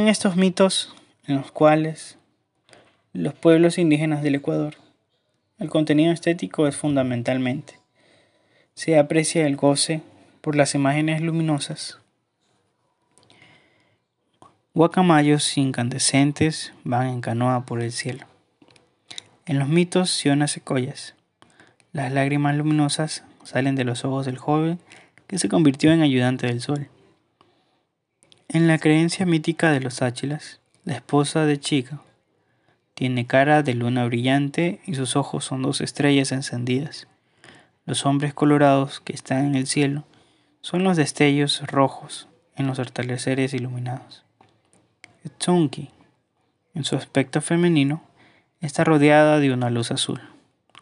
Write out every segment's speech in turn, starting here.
En estos mitos en los cuales los pueblos indígenas del Ecuador, el contenido estético es fundamentalmente. Se aprecia el goce por las imágenes luminosas. Guacamayos incandescentes van en canoa por el cielo. En los mitos, Siona Secoyas. Las lágrimas luminosas salen de los ojos del joven que se convirtió en ayudante del sol. En la creencia mítica de los Áchilas, la esposa de Chica tiene cara de luna brillante y sus ojos son dos estrellas encendidas. Los hombres colorados que están en el cielo son los destellos rojos en los atardeceres iluminados. Tsunki, en su aspecto femenino, está rodeada de una luz azul.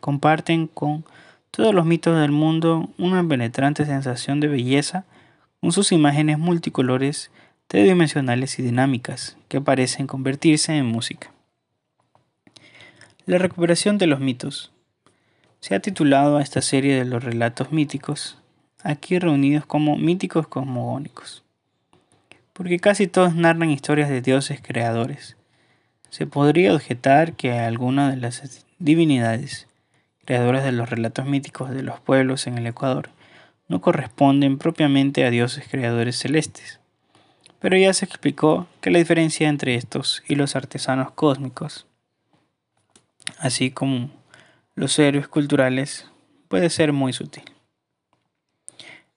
Comparten con todos los mitos del mundo una penetrante sensación de belleza con sus imágenes multicolores, tridimensionales y dinámicas que parecen convertirse en música. La recuperación de los mitos. Se ha titulado a esta serie de los relatos míticos, aquí reunidos como míticos cosmogónicos, porque casi todos narran historias de dioses creadores. Se podría objetar que alguna de las divinidades creadoras de los relatos míticos de los pueblos en el Ecuador, no corresponden propiamente a dioses creadores celestes. Pero ya se explicó que la diferencia entre estos y los artesanos cósmicos, así como los héroes culturales, puede ser muy sutil.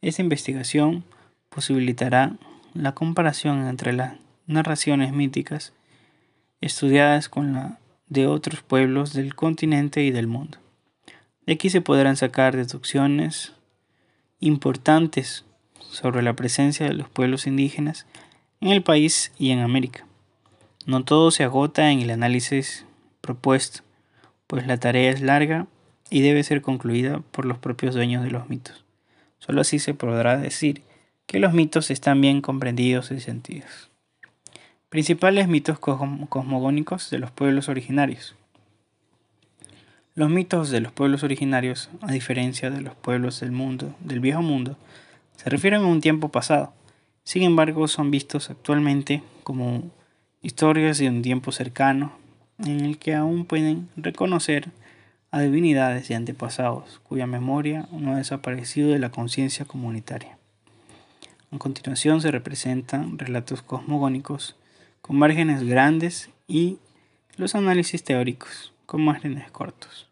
Esta investigación posibilitará la comparación entre las narraciones míticas estudiadas con la de otros pueblos del continente y del mundo. De aquí se podrán sacar deducciones importantes sobre la presencia de los pueblos indígenas en el país y en América. No todo se agota en el análisis propuesto, pues la tarea es larga y debe ser concluida por los propios dueños de los mitos. Solo así se podrá decir que los mitos están bien comprendidos y sentidos. Principales mitos cosmogónicos de los pueblos originarios. Los mitos de los pueblos originarios, a diferencia de los pueblos del mundo, del viejo mundo, se refieren a un tiempo pasado. Sin embargo, son vistos actualmente como historias de un tiempo cercano en el que aún pueden reconocer a divinidades y antepasados cuya memoria no ha desaparecido de la conciencia comunitaria. A continuación se representan relatos cosmogónicos con márgenes grandes y los análisis teóricos con márgenes cortos.